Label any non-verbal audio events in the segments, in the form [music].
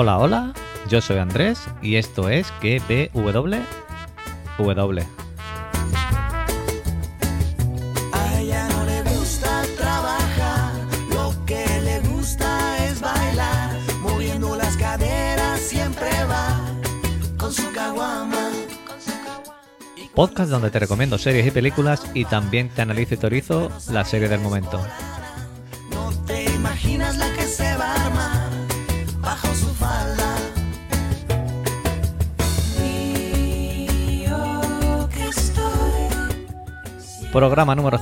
Hola, hola, yo soy Andrés y esto es GPW. W. A ella no le gusta trabajar, lo que le gusta es bailar, moviendo las caderas siempre va con su caguama. Podcast donde te recomiendo series y películas y también te analizo y teorizo la serie del momento. Programa número,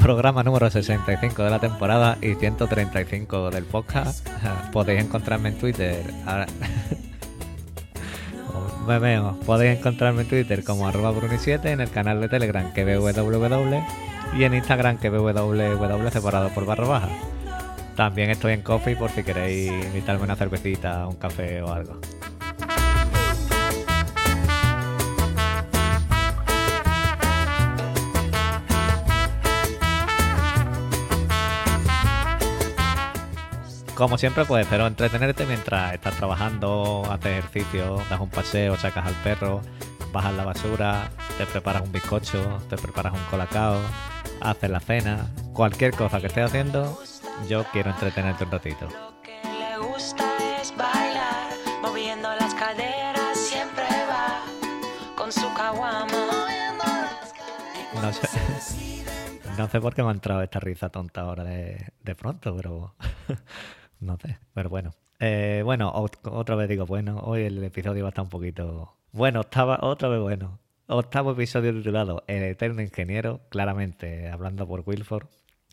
programa número 65 de la temporada y 135 del podcast. [laughs] Podéis encontrarme en Twitter. [laughs] veo. Podéis encontrarme en Twitter como arroba bruni7, en el canal de Telegram que www y en Instagram que www separado por barra baja. También estoy en Coffee por si queréis invitarme una cervecita, un café o algo. Como siempre, pues espero entretenerte mientras estás trabajando, haces ejercicio, das un paseo, sacas al perro, bajas la basura, te preparas un bizcocho, te preparas un colacao, haces la cena, cualquier cosa que estés haciendo, yo quiero entretenerte un ratito. Lo que le gusta es bailar, moviendo las caderas, siempre va con su caguama. No sé, [laughs] no sé por qué me ha entrado esta risa tonta ahora de, de pronto, pero no sé, pero bueno. Eh, bueno, ot- otra vez digo, bueno, hoy el episodio va a estar un poquito... Bueno, estaba otra vez bueno. Octavo episodio titulado El Eterno Ingeniero, claramente hablando por Wilford,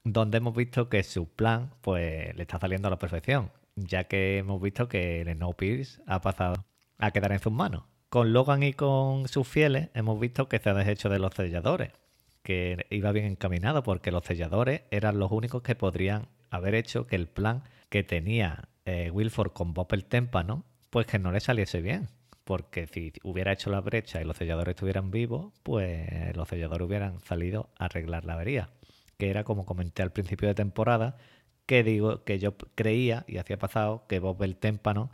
donde hemos visto que su plan pues le está saliendo a la perfección, ya que hemos visto que el Snowpiercer ha pasado a quedar en sus manos. Con Logan y con sus fieles hemos visto que se ha deshecho de los selladores, que iba bien encaminado porque los selladores eran los únicos que podrían haber hecho que el plan que tenía eh, Wilford con Bob el témpano, pues que no le saliese bien. Porque si hubiera hecho la brecha y los selladores estuvieran vivos, pues los selladores hubieran salido a arreglar la avería. Que era como comenté al principio de temporada, que digo que yo creía y hacía pasado que Bob el témpano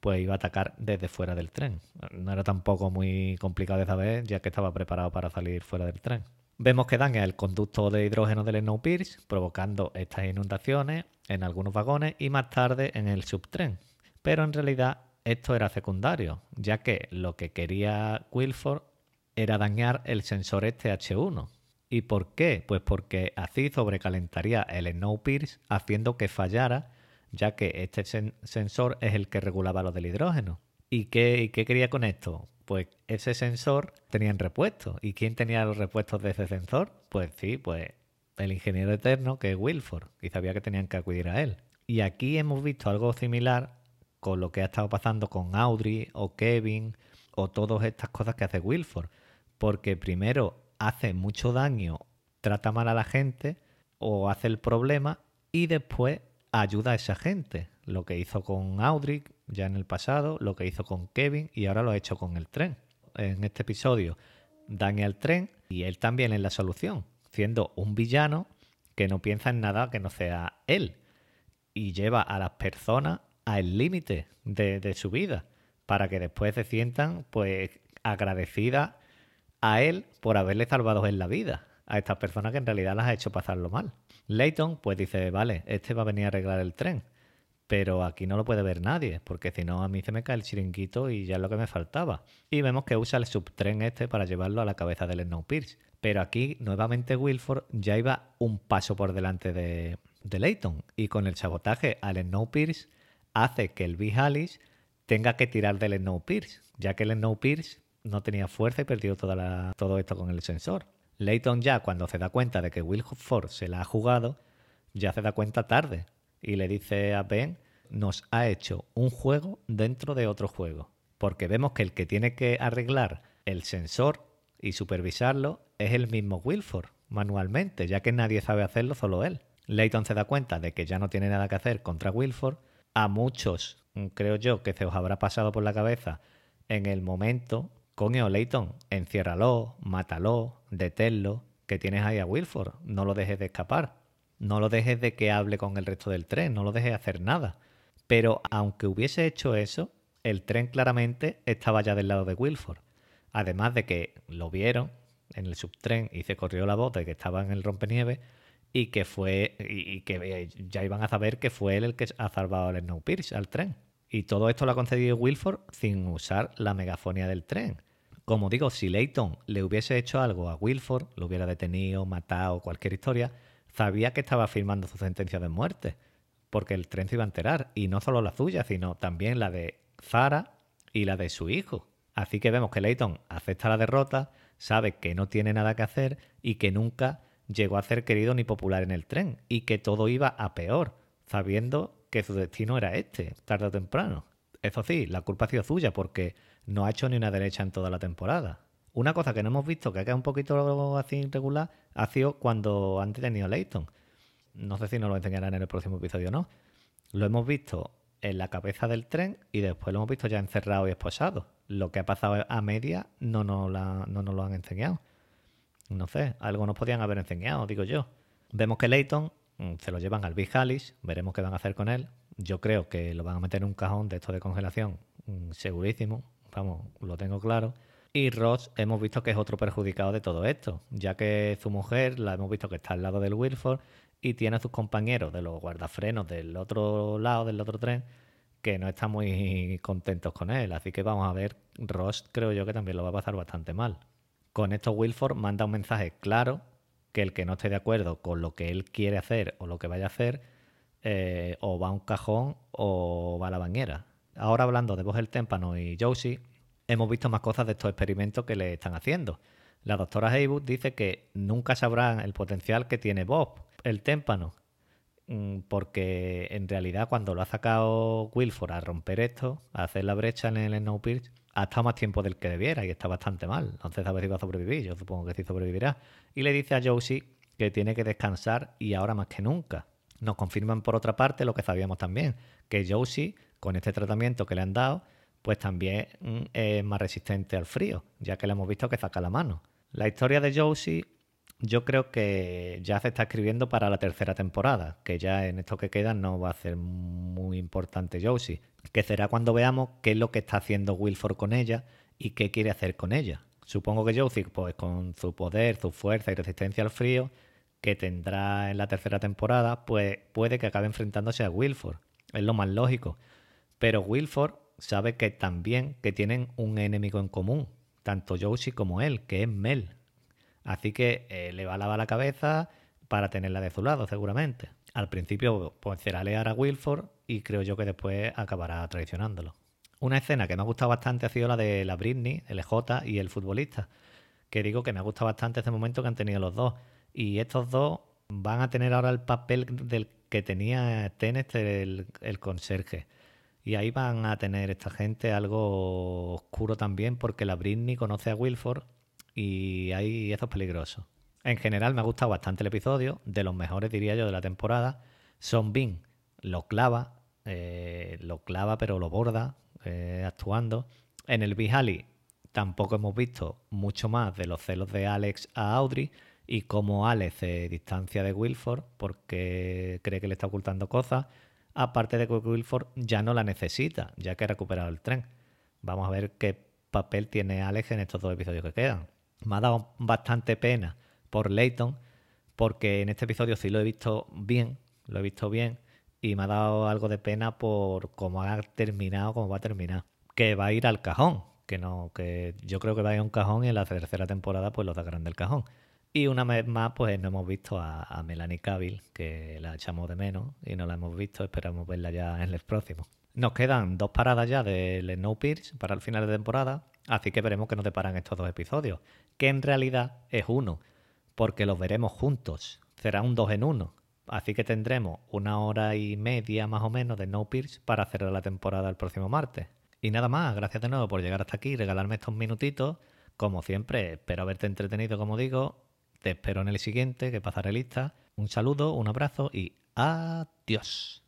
pues iba a atacar desde fuera del tren. No era tampoco muy complicado de saber, ya que estaba preparado para salir fuera del tren. Vemos que daña el conducto de hidrógeno del Snowpiercer, provocando estas inundaciones en algunos vagones y más tarde en el subtren. Pero en realidad esto era secundario, ya que lo que quería Wilford era dañar el sensor este H1. ¿Y por qué? Pues porque así sobrecalentaría el Snowpiercer haciendo que fallara, ya que este sen- sensor es el que regulaba lo del hidrógeno. ¿Y qué, y qué quería con esto? Pues ese sensor tenía en repuesto. ¿Y quién tenía los repuestos de ese sensor? Pues sí, pues el ingeniero eterno que es Wilford. Y sabía que tenían que acudir a él. Y aquí hemos visto algo similar con lo que ha estado pasando con Audrey o Kevin o todas estas cosas que hace Wilford. Porque primero hace mucho daño, trata mal a la gente o hace el problema y después ayuda a esa gente. Lo que hizo con Audrey ya en el pasado, lo que hizo con Kevin y ahora lo ha hecho con el tren. En este episodio daña el tren y él también es la solución, siendo un villano que no piensa en nada que no sea él y lleva a las personas al límite de, su vida para que después se sientan pues agradecidas a él por haberle salvado en la vida a estas personas que en realidad las ha hecho pasarlo mal. Layton pues dice, vale, este va a venir a arreglar el tren, pero aquí no lo puede ver nadie, porque si no a mí se me cae el chiringuito y ya es lo que me faltaba. Y vemos que usa el subtren este para llevarlo a la cabeza del Snowpiercer. Pero aquí nuevamente Wilford ya iba un paso por delante de, de Layton y con el sabotaje al Snowpiercer hace que el Big Alice tenga que tirar del Snowpiercer, ya que el Snowpiercer no tenía fuerza y perdió toda la- todo esto con el sensor. Layton ya cuando se da cuenta de que Wilford se la ha jugado, ya se da cuenta tarde y le dice a Ben, nos ha hecho un juego dentro de otro juego. Porque vemos que el que tiene que arreglar el sensor y supervisarlo es el mismo Wilford, manualmente, ya que nadie sabe hacerlo, solo él. Layton se da cuenta de que ya no tiene nada que hacer contra Wilford. A muchos, creo yo, que se os habrá pasado por la cabeza en el momento, coño, Layton, enciérralo, mátalo, deténlo, que tienes ahí a Wilford, no lo dejes de escapar. No lo dejes de que hable con el resto del tren, no lo dejes hacer nada. Pero aunque hubiese hecho eso, el tren claramente estaba ya del lado de Wilford. Además de que lo vieron en el subtren y se corrió la voz de que estaba en el rompenieve y que fue y, que eh, ya iban a saber que fue él el que ha salvado el Snowpiercer al tren. Y todo esto lo ha concedido Wilford sin usar la megafonía del tren. Como digo, si Leighton le hubiese hecho algo a Wilford, lo hubiera detenido, matado, cualquier historia, sabía que estaba firmando su sentencia de muerte, porque el tren se iba a enterar, y no solo la suya, sino también la de Zara y la de su hijo. Así que vemos que Leighton acepta la derrota, sabe que no tiene nada que hacer y que nunca llegó a ser querido ni popular en el tren y que todo iba a peor, sabiendo que su destino era este, tarde o temprano. Eso sí, la culpa ha sido suya porque no ha hecho ni una derecha en toda la temporada. Una cosa que no hemos visto, que ha quedado un poquito así irregular, ha sido cuando han detenido Leighton. No sé si nos lo enseñarán en el próximo episodio o no. Lo hemos visto en la cabeza del tren y después lo hemos visto ya encerrado y esposado. Lo que ha pasado a media no nos, no nos lo han enseñado. No sé, algo nos podían haber enseñado, digo yo. Vemos que Leighton mm, se lo llevan al Big Alice, veremos qué van a hacer con él. Yo creo que lo van a meter en un cajón de esto de congelación, mm, segurísimo, vamos, lo tengo claro. Y Ross hemos visto que es otro perjudicado de todo esto, ya que su mujer la hemos visto que está al lado del Wilford y tiene a sus compañeros de los guardafrenos del otro lado, del otro tren, que no están muy contentos con él. Así que vamos a ver, Ross creo yo que también lo va a pasar bastante mal. Con esto Wilford manda un mensaje claro que el que no esté de acuerdo con lo que él quiere hacer o lo que vaya a hacer, eh, o va a un cajón o va a la bañera. Ahora hablando de Vos el Témpano y Josie, hemos visto más cosas de estos experimentos que le están haciendo. La doctora Haywood dice que nunca sabrán el potencial que tiene Bob, el témpano, mm, porque en realidad cuando lo ha sacado Wilford a romper esto, a hacer la brecha en el Snowpiercer, ha estado más tiempo del que debiera y está bastante mal. Entonces a ver si va a sobrevivir. Yo supongo que sí sobrevivirá. Y le dice a Josie que tiene que descansar y ahora más que nunca. Nos confirman por otra parte lo que sabíamos también, que Josie, con este tratamiento que le han dado, pues también mm, es más resistente al frío, ya que le hemos visto que saca la mano. La historia de Josie yo creo que ya se está escribiendo para la tercera temporada, que ya en esto que queda no va a ser muy importante Josie, que será cuando veamos qué es lo que está haciendo Wilford con ella y qué quiere hacer con ella. Supongo que Josie, pues con su poder, su fuerza y resistencia al frío que tendrá en la tercera temporada, pues puede que acabe enfrentándose a Wilford. Es lo más lógico. Pero Wilford sabe que también que tienen un enemigo en común, tanto Josie como él, que es Mel, Así que eh, le va a lavar la cabeza para tenerla de su lado, seguramente. Al principio pues será lear a Wilford y creo yo que después acabará traicionándolo. Una escena que me ha gustado bastante ha sido la de la Britney, el EJ y el futbolista. Que digo que me ha gustado bastante este momento que han tenido los dos. Y estos dos van a tener ahora el papel del que tenía Tenet el, el conserje. Y ahí van a tener esta gente algo oscuro también porque la Britney conoce a Wilford y ahí eso es peligroso. En general me ha gustado bastante el episodio, de los mejores diría yo de la temporada. Son Bean lo clava, eh, lo clava pero lo borda eh, actuando. En el Bihali tampoco hemos visto mucho más de los celos de Alex a Audrey y cómo Alex se distancia de Wilford porque cree que le está ocultando cosas. Aparte de que Wilford ya no la necesita, ya que ha recuperado el tren. Vamos a ver qué papel tiene Alex en estos dos episodios que quedan me ha dado bastante pena por Leighton, porque en este episodio sí lo he visto bien, lo he visto bien, y me ha dado algo de pena por cómo ha terminado, cómo va a terminar. Que va a ir al cajón, que no, que yo creo que va a ir a un cajón y en la tercera temporada pues lo sacarán del cajón. Y una vez más, pues no hemos visto a, Melanie Cavill, que la echamos de menos y no la hemos visto, esperamos verla ya en el próximo. Nos quedan dos paradas ya del Snowpiercer para el final de temporada, así que veremos que nos deparan estos dos episodios, que en realidad es uno, porque los veremos juntos, será un dos en uno, así que tendremos una hora y media más o menos de Snowpiercer para cerrar la temporada el próximo martes. Y nada más, gracias de nuevo por llegar hasta aquí y regalarme estos minutitos. Como siempre, espero haberte entretenido, como digo. Te espero en el siguiente, que pasaré lista. Un saludo, un abrazo y adiós.